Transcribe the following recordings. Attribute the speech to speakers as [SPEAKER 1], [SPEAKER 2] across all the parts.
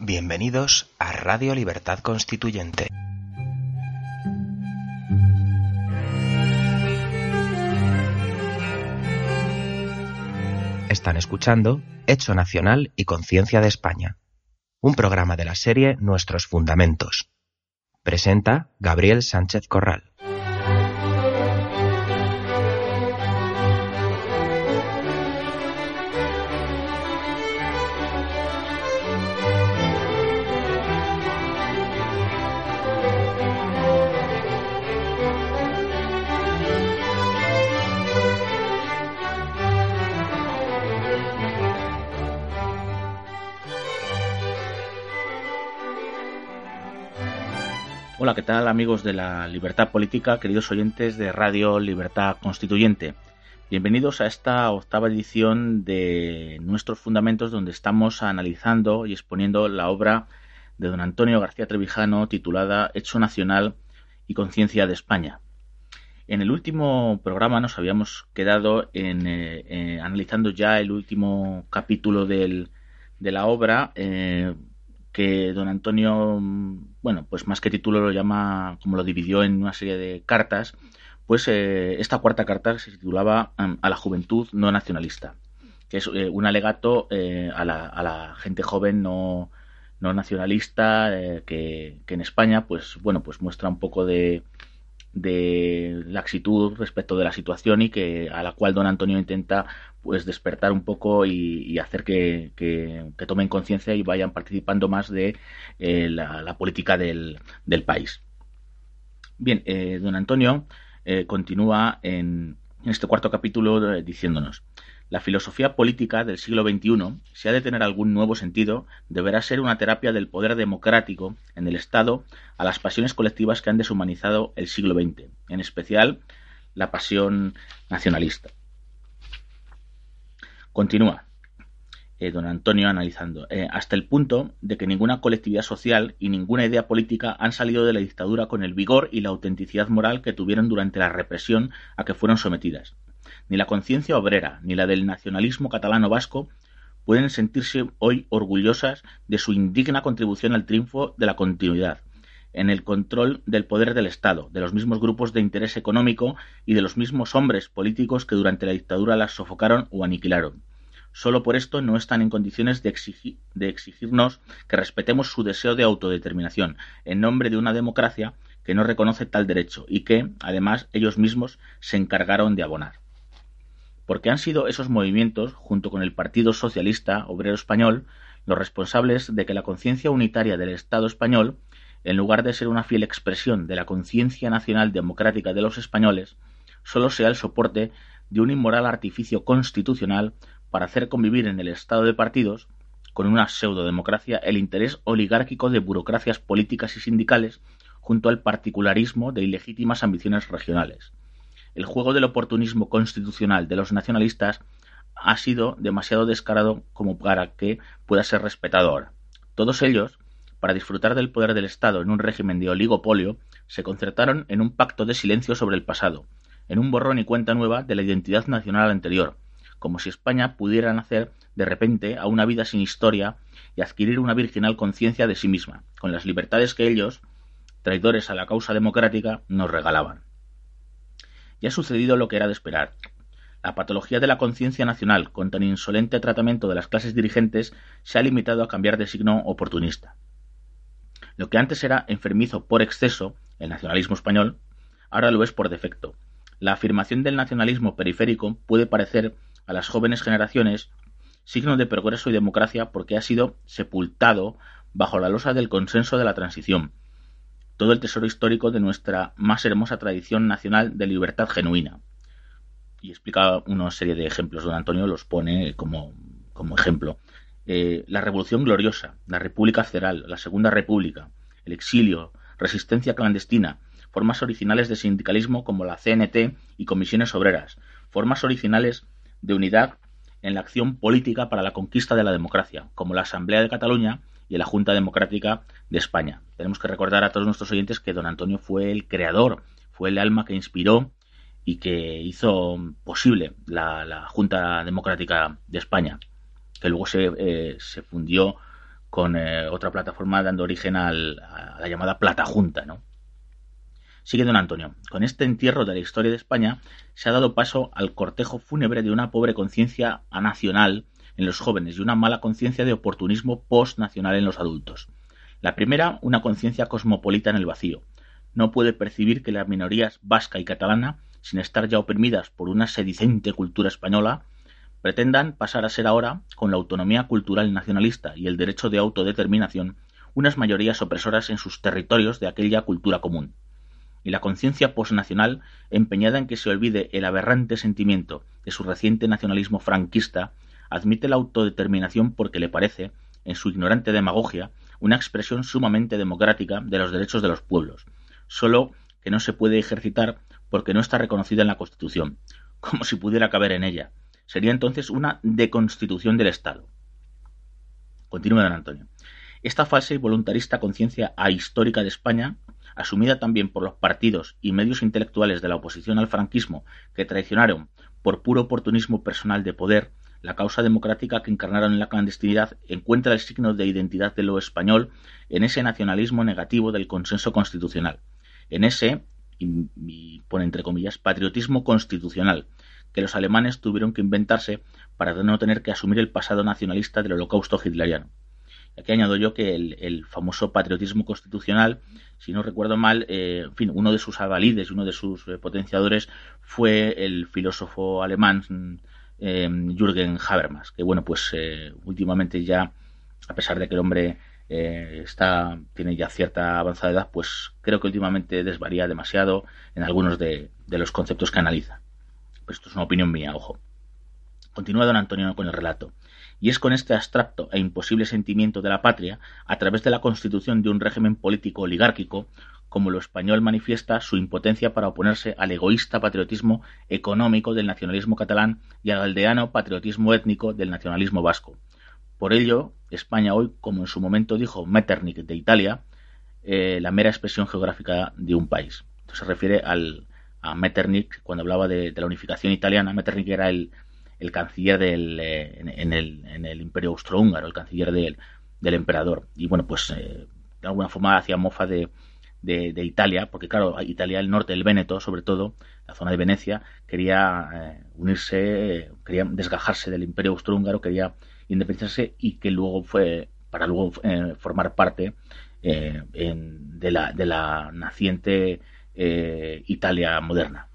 [SPEAKER 1] Bienvenidos a Radio Libertad Constituyente. Están escuchando Hecho Nacional y Conciencia de España, un programa de la serie Nuestros Fundamentos. Presenta Gabriel Sánchez Corral.
[SPEAKER 2] ¿Qué tal amigos de la Libertad Política, queridos oyentes de Radio Libertad Constituyente? Bienvenidos a esta octava edición de Nuestros Fundamentos donde estamos analizando y exponiendo la obra de don Antonio García Trevijano titulada Hecho Nacional y Conciencia de España. En el último programa nos habíamos quedado en, eh, eh, analizando ya el último capítulo de la obra, eh, que don Antonio, bueno, pues más que título lo llama, como lo dividió en una serie de cartas, pues eh, esta cuarta carta se titulaba um, A la juventud no nacionalista, que es eh, un alegato eh, a, la, a, la, gente joven no, no nacionalista que, que, en España, pues bueno, pues muestra un poco de, de laxitud respecto de la situación y que a la cual don Antonio intenta pues despertar un poco y, hacer que, que, tomen conciencia y vayan participando más de eh, la, política del, del país. Bien, eh, don Antonio eh, continúa en, este cuarto capítulo diciéndonos la filosofía política del siglo XXI, si ha de tener algún nuevo sentido, deberá ser una terapia del poder democrático en el Estado a las pasiones colectivas que han deshumanizado el siglo XX, en especial la pasión nacionalista. Continúa eh, don Antonio analizando, eh, hasta el punto de que ninguna colectividad social y ninguna idea política han salido de la dictadura con el vigor y la autenticidad moral que tuvieron durante la represión a que fueron sometidas ni la conciencia obrera, ni la del nacionalismo catalano vasco pueden sentirse hoy orgullosas de su indigna contribución al triunfo de la continuidad, en el control del poder del Estado, de los mismos grupos de interés económico y de los mismos hombres políticos que durante la dictadura las sofocaron o aniquilaron. Solo por esto no están en condiciones de, de exigirnos que respetemos su deseo de autodeterminación, en nombre de una democracia que no reconoce tal derecho y que, además, ellos mismos se encargaron de abonar. Porque han sido esos movimientos, junto con el Partido Socialista Obrero Español, los responsables de que la conciencia unitaria del Estado español, en lugar de ser una fiel expresión de la conciencia nacional democrática de los españoles, solo sea el soporte de un inmoral artificio constitucional para hacer convivir en el Estado de partidos, con una pseudodemocracia, el interés oligárquico de burocracias políticas y sindicales, junto al particularismo de ilegítimas ambiciones regionales el juego del oportunismo constitucional de los nacionalistas ha sido demasiado descarado como para que pueda ser respetado ahora. Todos ellos, para disfrutar del poder del Estado en un régimen de oligopolio, se concertaron en un pacto de silencio sobre el pasado, en un borrón y cuenta nueva de la identidad nacional anterior, como si España pudiera nacer de repente a una vida sin historia y adquirir una virginal conciencia de sí misma, con las libertades que ellos, traidores a la causa democrática, nos regalaban. Y ha sucedido lo que era de esperar. La patología de la conciencia nacional, con tan insolente tratamiento de las clases dirigentes, se ha limitado a cambiar de signo oportunista. Lo que antes era enfermizo por exceso, el nacionalismo español, ahora lo es por defecto. La afirmación del nacionalismo periférico puede parecer a las jóvenes generaciones signo de progreso y democracia porque ha sido sepultado bajo la losa del consenso de la transición, todo el tesoro histórico de nuestra más hermosa tradición nacional de libertad genuina. Y explica una serie de ejemplos. Don Antonio los pone como, como ejemplo. eh, la Revolución Gloriosa, la República Federal, la Segunda República, el exilio, resistencia clandestina, formas originales de sindicalismo como la CNT y comisiones obreras, formas originales de unidad en la acción política para la conquista de la democracia, como la Asamblea de Cataluña y la Junta Democrática de España. Tenemos que recordar a todos nuestros oyentes que don Antonio fue el creador, fue el alma que inspiró y que hizo posible la, Junta Democrática de España, que luego se, eh, se fundió con eh, otra plataforma dando origen a la llamada Plata Junta, ¿no? Sigue don Antonio. Con este entierro de la historia de España se ha dado paso al cortejo fúnebre de una pobre conciencia nacional en los jóvenes y una mala conciencia de oportunismo post-nacional en los adultos. La primera, una conciencia cosmopolita en el vacío. No puede percibir que las minorías vasca y catalana, sin estar ya oprimidas por una sedicente cultura española, pretendan pasar a ser ahora, con la autonomía cultural nacionalista y el derecho de autodeterminación, unas mayorías opresoras en sus territorios de aquella cultura común y la conciencia posnacional, empeñada en que se olvide el aberrante sentimiento de su reciente nacionalismo franquista, admite la autodeterminación porque le parece, en su ignorante demagogia, una expresión sumamente democrática de los derechos de los pueblos, solo que no se puede ejercitar porque no está reconocida en la Constitución, como si pudiera caber en ella. Sería entonces una deconstitución del Estado. Continúa don Antonio. Esta falsa y voluntarista conciencia ahistórica de España asumida también por los partidos y medios intelectuales de la oposición al franquismo que traicionaron por puro oportunismo personal de poder la causa democrática que encarnaron en la clandestinidad encuentra el signo de identidad de lo español en ese nacionalismo negativo del consenso constitucional, en ese, y, pone entre comillas, patriotismo constitucional, que los alemanes tuvieron que inventarse para no tener que asumir el pasado nacionalista del holocausto hitleriano. Aquí añado yo que el, famoso patriotismo constitucional, si no recuerdo mal, eh, en fin, uno de sus avalides, uno de sus eh, potenciadores fue el filósofo alemán eh, Jürgen Habermas, que bueno, pues últimamente ya, a pesar de que el hombre está tiene ya cierta avanzada edad, pues creo que últimamente desvaría demasiado en algunos de, de los conceptos que analiza. Pues esto es una opinión mía, ojo. Continúa don Antonio con el relato y es con este abstracto e imposible sentimiento de la patria, a través de la constitución de un régimen político oligárquico, como lo español manifiesta su impotencia para oponerse al egoísta patriotismo económico del nacionalismo catalán y al aldeano patriotismo étnico del nacionalismo vasco. Por ello, España hoy, como en su momento dijo Metternich de Italia, eh, la mera expresión geográfica de un país. Esto se refiere al, a Metternich cuando hablaba de la unificación italiana. Metternich era el, el canciller del, eh, en, el, en, el, imperio austrohúngaro, el canciller del, del emperador. Y bueno, pues eh, de alguna forma hacía mofa de, de, Italia, porque claro, Italia, el norte del Véneto, sobre todo, la zona de Venecia, quería eh, unirse, quería desgajarse del imperio austrohúngaro, quería independizarse y que luego fue, para luego formar parte de, la, de la naciente Italia moderna.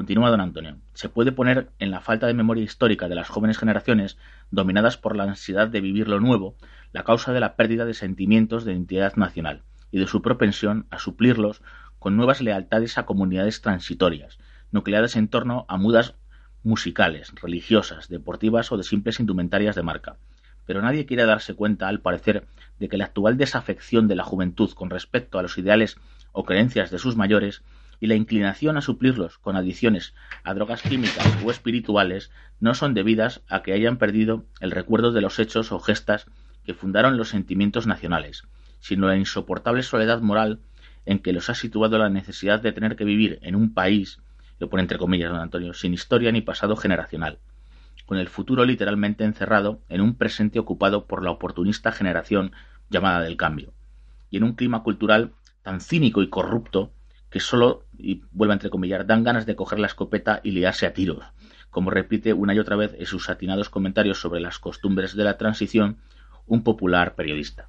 [SPEAKER 2] Continúa don Antonio. Se puede poner en la falta de memoria histórica de las jóvenes generaciones, dominadas por la ansiedad de vivir lo nuevo, la causa de la pérdida de sentimientos de identidad nacional y de su propensión a suplirlos con nuevas lealtades a comunidades transitorias, nucleadas en torno a mudas musicales, religiosas, deportivas o de simples indumentarias de marca. Pero nadie quiere darse cuenta, al parecer, de que la actual desafección de la juventud con respecto a los ideales o creencias de sus mayores y la inclinación a suplirlos con adiciones a drogas químicas o espirituales no son debidas a que hayan perdido el recuerdo de los hechos o gestas que fundaron los sentimientos nacionales, sino la insoportable soledad moral en que los ha situado la necesidad de tener que vivir en un país, lo pone entre comillas don Antonio, sin historia ni pasado generacional, con el futuro literalmente encerrado en un presente ocupado por la oportunista generación llamada del cambio, y en un clima cultural tan cínico y corrupto que solo, y vuelvo a entrecomillar, dan ganas de coger la escopeta y liarse a tiros, como repite una y otra vez en sus atinados comentarios sobre las costumbres de la transición un popular periodista.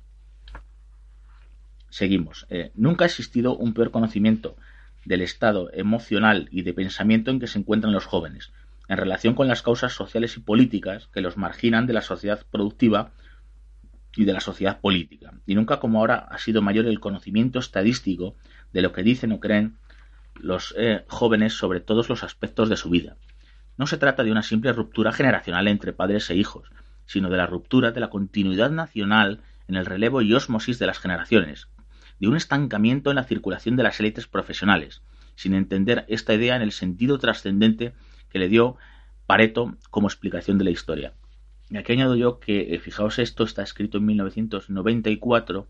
[SPEAKER 2] Seguimos. Eh, nunca ha existido un peor conocimiento del estado emocional y de pensamiento en que se encuentran los jóvenes, en relación con las causas sociales y políticas que los marginan de la sociedad productiva y de la sociedad política. Y nunca como ahora ha sido mayor el conocimiento estadístico de lo que dicen o creen los eh, jóvenes sobre todos los aspectos de su vida. No se trata de una simple ruptura generacional entre padres e hijos, sino de la ruptura de la continuidad nacional en el relevo y ósmosis de las generaciones, de un estancamiento en la circulación de las élites profesionales, sin entender esta idea en el sentido trascendente que le dio Pareto como explicación de la historia. Y aquí añado yo que, eh, fijaos, esto está escrito en 1994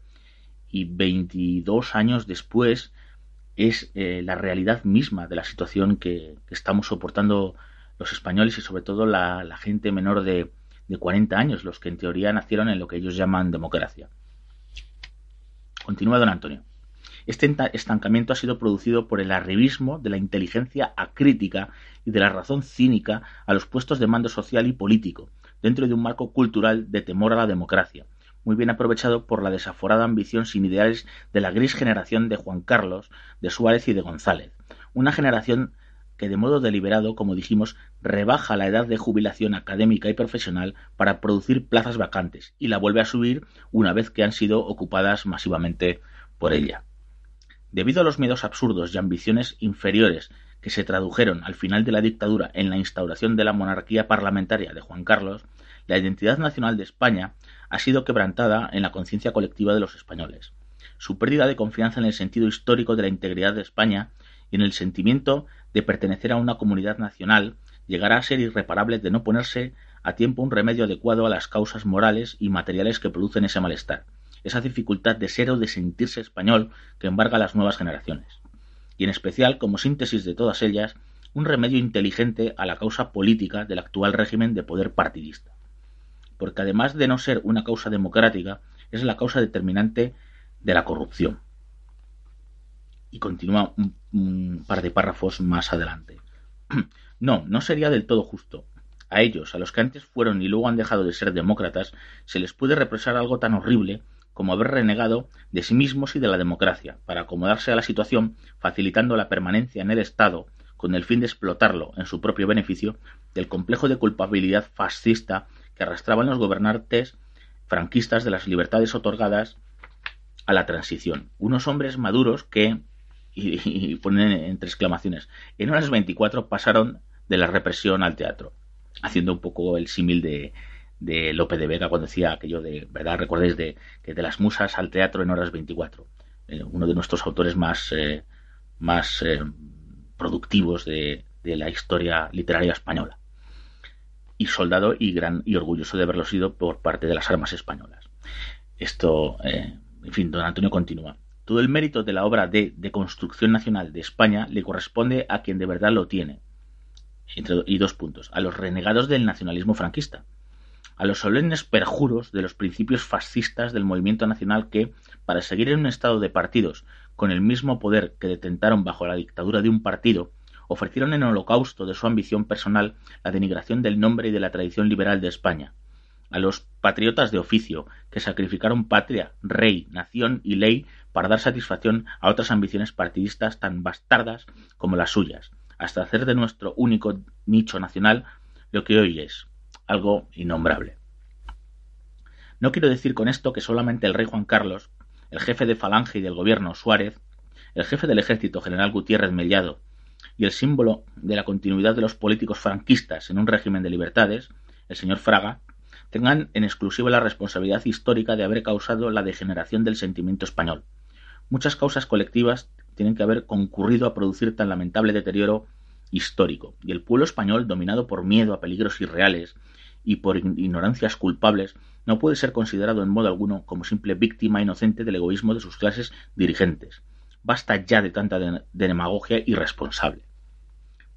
[SPEAKER 2] y 22 años después es eh, la realidad misma de la situación que, estamos soportando los españoles y sobre todo la, gente menor de, de 40 años, los que en teoría nacieron en lo que ellos llaman democracia. Continúa don Antonio. Este estancamiento ha sido producido por el arribismo de la inteligencia acrítica y de la razón cínica a los puestos de mando social y político, dentro de un marco cultural de temor a la democracia, muy bien aprovechado por la desaforada ambición sin ideales de la gris generación de Juan Carlos, de Suárez y de González, una generación que de modo deliberado, como dijimos, rebaja la edad de jubilación académica y profesional para producir plazas vacantes y la vuelve a subir una vez que han sido ocupadas masivamente por ella. Debido a los miedos absurdos y ambiciones inferiores que se tradujeron al final de la dictadura en la instauración de la monarquía parlamentaria de Juan Carlos, la identidad nacional de España ha sido quebrantada en la conciencia colectiva de los españoles. Su pérdida de confianza en el sentido histórico de la integridad de España y en el sentimiento de pertenecer a una comunidad nacional llegará a ser irreparable de no ponerse a tiempo un remedio adecuado a las causas morales y materiales que producen ese malestar, esa dificultad de ser o de sentirse español que embarga a las nuevas generaciones. Y en especial, como síntesis de todas ellas, un remedio inteligente a la causa política del actual régimen de poder partidista. Porque además de no ser una causa democrática, es la causa determinante de la corrupción y continúa un, par de párrafos más adelante. No, no sería del todo justo. A ellos, a los que antes fueron y luego han dejado de ser demócratas, se les puede represar algo tan horrible como haber renegado de sí mismos y de la democracia, para acomodarse a la situación, facilitando la permanencia en el Estado, con el fin de explotarlo en su propio beneficio, del complejo de culpabilidad fascista que arrastraban los gobernantes franquistas de las libertades otorgadas a la transición. Unos hombres maduros que, y, ponen entre exclamaciones. En horas 24 pasaron de la represión al teatro, haciendo un poco el símil de, de Lope de Vega cuando decía aquello de, ¿verdad? Recordáis de que de las musas al teatro en horas 24. Eh, uno de nuestros autores más, eh, más eh, productivos de, de, la historia literaria española. Y soldado y, gran, y orgulloso de haberlo sido por parte de las armas españolas. Esto, en fin, don Antonio continúa. Todo el mérito de la obra de, de construcción nacional de España le corresponde a quien de verdad lo tiene. y dos puntos. A los renegados del nacionalismo franquista. A los solemnes perjuros de los principios fascistas del movimiento nacional que, para seguir en un estado de partidos con el mismo poder que detentaron bajo la dictadura de un partido, ofrecieron en holocausto de su ambición personal la denigración del nombre y de la tradición liberal de España, a los patriotas de oficio, que sacrificaron patria, rey, nación y ley para dar satisfacción a otras ambiciones partidistas tan bastardas como las suyas, hasta hacer de nuestro único nicho nacional lo que hoy es, algo innombrable. No quiero decir con esto que solamente el rey Juan Carlos, el jefe de Falange y del gobierno Suárez, el jefe del ejército general Gutiérrez Mellado y el símbolo de la continuidad de los políticos franquistas en un régimen de libertades, el señor Fraga, tengan en exclusiva la responsabilidad histórica de haber causado la degeneración del sentimiento español, Muchas causas colectivas tienen que haber concurrido a producir tan lamentable deterioro histórico, y el pueblo español, dominado por miedo a peligros irreales y por ignorancias culpables, no puede ser considerado en modo alguno como simple víctima inocente del egoísmo de sus clases dirigentes. Basta ya de tanta demagogia irresponsable.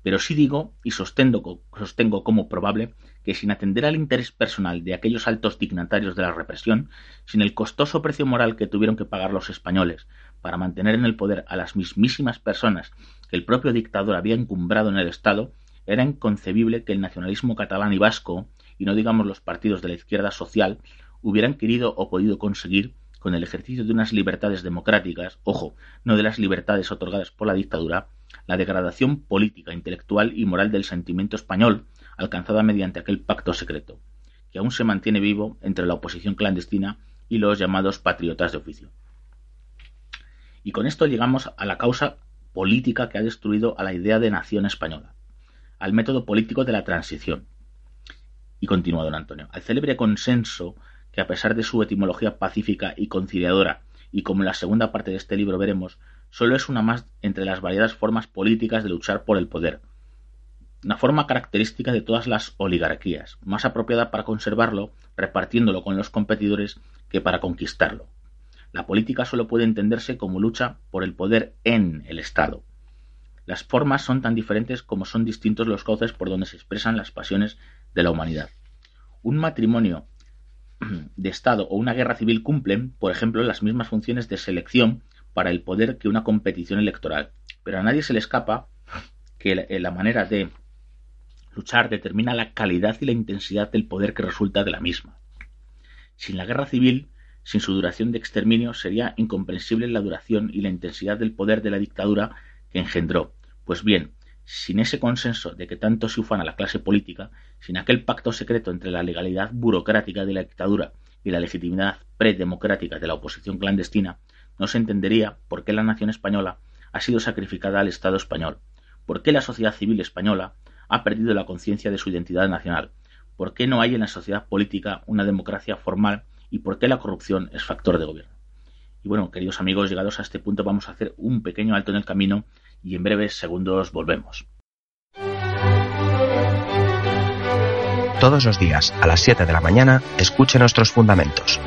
[SPEAKER 2] Pero sí digo y sostengo, sostengo como probable que sin atender al interés personal de aquellos altos dignatarios de la represión, sin el costoso precio moral que tuvieron que pagar los españoles para mantener en el poder a las mismísimas personas que el propio dictador había encumbrado en el Estado, era inconcebible que el nacionalismo catalán y vasco, y no digamos los partidos de la izquierda social, hubieran querido o podido conseguir, con el ejercicio de unas libertades democráticas, ojo, no de las libertades otorgadas por la dictadura, la degradación política, intelectual y moral del sentimiento español, alcanzada mediante aquel pacto secreto, que aún se mantiene vivo entre la oposición clandestina y los llamados patriotas de oficio. Y con esto llegamos a la causa política que ha destruido a la idea de nación española, al método político de la transición. Y continúa don Antonio. Al célebre consenso que a pesar de su etimología pacífica y conciliadora, y como en la segunda parte de este libro veremos, solo es una más entre las variadas formas políticas de luchar por el poder. Una forma característica de todas las oligarquías, más apropiada para conservarlo, repartiéndolo con los competidores, que para conquistarlo. La política solo puede entenderse como lucha por el poder en el Estado. Las formas son tan diferentes como son distintos los cauces por donde se expresan las pasiones de la humanidad. Un matrimonio de Estado o una guerra civil cumplen, por ejemplo, las mismas funciones de selección para el poder que una competición electoral. Pero a nadie se le escapa que la manera de luchar determina la calidad y la intensidad del poder que resulta de la misma. Sin la guerra civil, sin su duración de exterminio, sería incomprensible la duración y la intensidad del poder de la dictadura que engendró. Pues bien, sin ese consenso de que tanto se ufana la clase política, sin aquel pacto secreto entre la legalidad burocrática de la dictadura y la legitimidad predemocrática de la oposición clandestina, no se entendería por qué la nación española ha sido sacrificada al Estado español, por qué la sociedad civil española ha perdido la conciencia de su identidad nacional, por qué no hay en la sociedad política una democracia formal y por qué la corrupción es factor de gobierno. Y bueno, queridos amigos, llegados a este punto vamos a hacer un pequeño alto en el camino y en breves segundos volvemos.
[SPEAKER 1] Todos los días a las 7 de la mañana escuche nuestros fundamentos.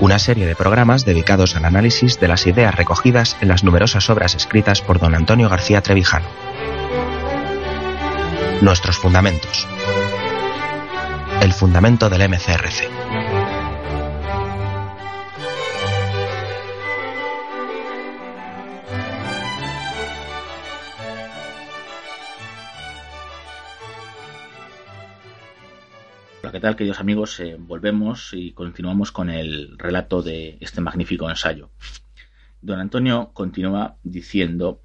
[SPEAKER 1] Una serie de programas dedicados al análisis de las ideas recogidas en las numerosas obras escritas por don Antonio García Trevijano. Nuestros fundamentos. El fundamento del MCRC.
[SPEAKER 2] ¿Qué tal, queridos amigos? Eh, volvemos y continuamos con el relato de este magnífico ensayo. Don Antonio continúa diciendo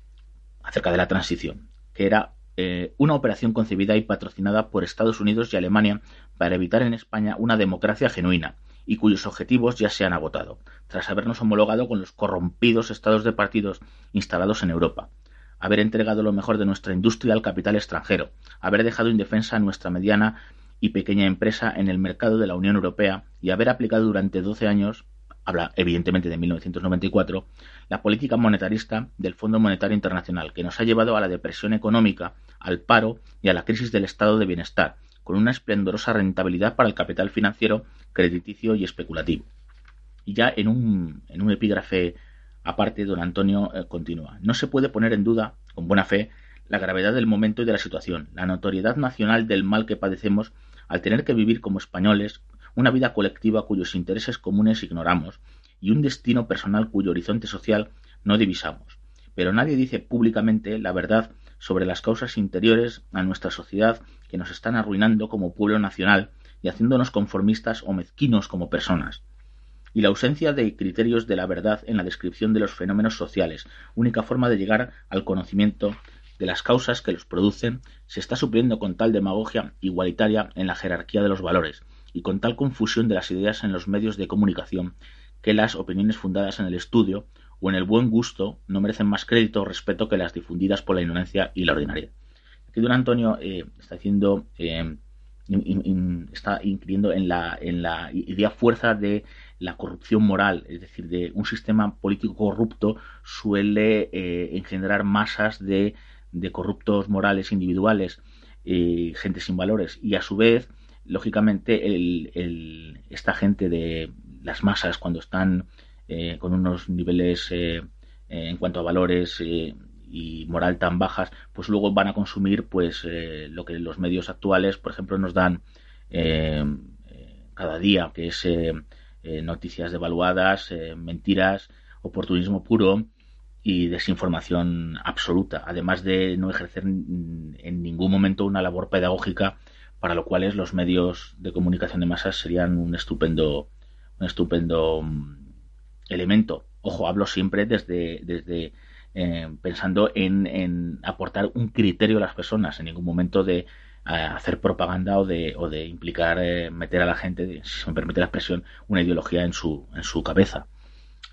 [SPEAKER 2] acerca de la transición, que era eh, una operación concebida y patrocinada por Estados Unidos y Alemania para evitar en España una democracia genuina y cuyos objetivos ya se han agotado, tras habernos homologado con los corrompidos estados de partidos instalados en Europa, haber entregado lo mejor de nuestra industria al capital extranjero, haber dejado indefensa nuestra mediana y pequeña empresa en el mercado de la Unión Europea y haber aplicado durante 12 años, habla evidentemente de 1994, la política monetarista del Fondo Monetario Internacional, que nos ha llevado a la depresión económica, al paro y a la crisis del estado de bienestar, con una esplendorosa rentabilidad para el capital financiero, crediticio y especulativo. Y ya en un, en un epígrafe aparte, don Antonio eh, continúa. No se puede poner en duda, con buena fe, la gravedad del momento y de la situación, la notoriedad nacional del mal que padecemos al tener que vivir como españoles una vida colectiva cuyos intereses comunes ignoramos y un destino personal cuyo horizonte social no divisamos. Pero nadie dice públicamente la verdad sobre las causas interiores a nuestra sociedad que nos están arruinando como pueblo nacional y haciéndonos conformistas o mezquinos como personas. Y la ausencia de criterios de la verdad en la descripción de los fenómenos sociales, única forma de llegar al conocimiento de las causas que los producen se está supliendo con tal demagogia igualitaria en la jerarquía de los valores y con tal confusión de las ideas en los medios de comunicación que las opiniones fundadas en el estudio o en el buen gusto no merecen más crédito o respeto que las difundidas por la ignorancia y la ordinaria. Aquí don Antonio eh, está haciendo eh, está incluyendo en la, en la idea fuerza de la corrupción moral, es decir, de un sistema político corrupto suele eh, engendrar masas de de corruptos morales individuales, y gente sin valores, y a su vez, lógicamente, el, esta gente de las masas, cuando están eh, con unos niveles eh, en cuanto a valores eh, y moral tan bajas, pues luego van a consumir pues lo que los medios actuales, por ejemplo, nos dan cada día, que es noticias devaluadas, mentiras, oportunismo puro, y desinformación absoluta, además de no ejercer en ningún momento una labor pedagógica, para lo cual los medios de comunicación de masas serían un estupendo, un estupendo mm, elemento. Ojo, hablo siempre desde, desde eh, pensando en, aportar un criterio a las personas, en ningún momento de hacer propaganda o de, o de implicar eh, meter a la gente, si me permite la expresión, una ideología en su, en su cabeza.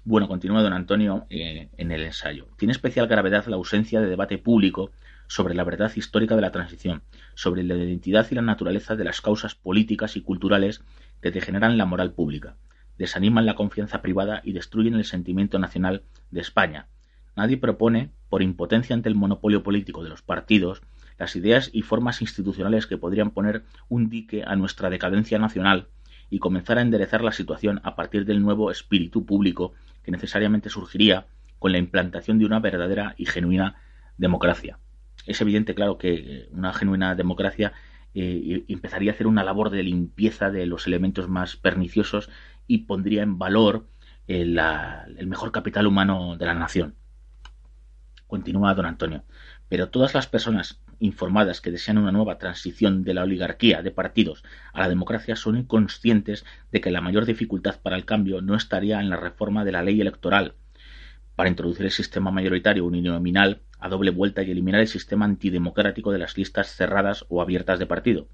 [SPEAKER 2] Bueno, continúa don Antonio eh, en el ensayo. Tiene especial gravedad la ausencia de debate público sobre la verdad histórica de la transición, sobre la identidad y la naturaleza de las causas políticas y culturales que degeneran la moral pública, desaniman la confianza privada y destruyen el sentimiento nacional de España. Nadie propone, por impotencia ante el monopolio político de los partidos, las ideas y formas institucionales que podrían poner un dique a nuestra decadencia nacional y comenzar a enderezar la situación a partir del nuevo espíritu público que necesariamente surgiría con la implantación de una verdadera y genuina democracia. Es evidente, claro, que eh, una genuina democracia eh, empezaría a hacer una labor de limpieza de los elementos más perniciosos y pondría en valor eh, el mejor capital humano de la nación. Continúa don Antonio. Pero todas las personas informadas que desean una nueva transición de la oligarquía de partidos a la democracia son inconscientes de que la mayor dificultad para el cambio no estaría en la reforma de la ley electoral. Para introducir el sistema mayoritario uninominal a doble vuelta y eliminar el sistema antidemocrático de las listas cerradas o abiertas de partido,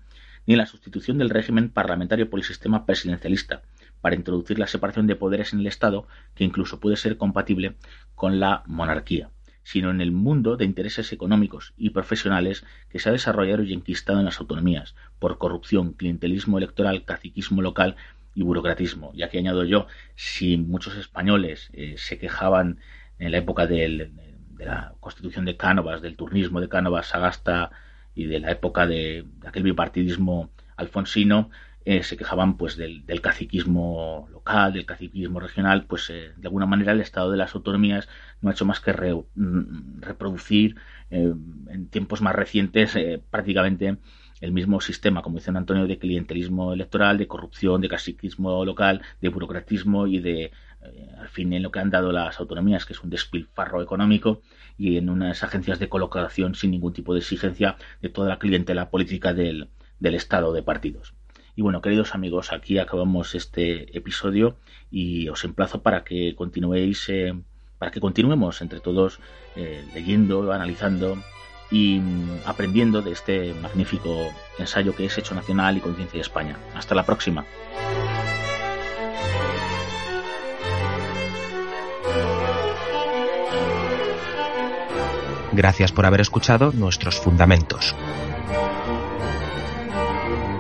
[SPEAKER 2] ni en la sustitución del régimen parlamentario por el sistema presidencialista, para introducir la separación de poderes en el Estado, que incluso puede ser compatible con la monarquía sino en el mundo de intereses económicos y profesionales que se ha desarrollado y enquistado en las autonomías, por corrupción, clientelismo electoral, caciquismo local y burocratismo. Y aquí añado yo, si muchos españoles eh, se quejaban en la época de la constitución de Cánovas, del turnismo de Cánovas, Sagasta y de la época de aquel bipartidismo alfonsino, eh, se quejaban pues del, caciquismo local, del caciquismo regional, pues eh, de alguna manera el Estado de las autonomías no ha hecho más que mm, reproducir eh, en tiempos más recientes prácticamente el mismo sistema, como dice Antonio, de clientelismo electoral, de corrupción, de caciquismo local, de burocratismo y de, al fin, en lo que han dado las autonomías, que es un despilfarro económico y en unas agencias de colocación sin ningún tipo de exigencia de toda la clientela política del, del Estado de partidos. Y bueno, queridos amigos, aquí acabamos este episodio y os emplazo para que continuéis, eh, para que continuemos entre todos eh, leyendo, analizando y mm, aprendiendo de este magnífico ensayo que es Hecho Nacional y Conciencia de España. Hasta la próxima.
[SPEAKER 1] Gracias por haber escuchado nuestros fundamentos.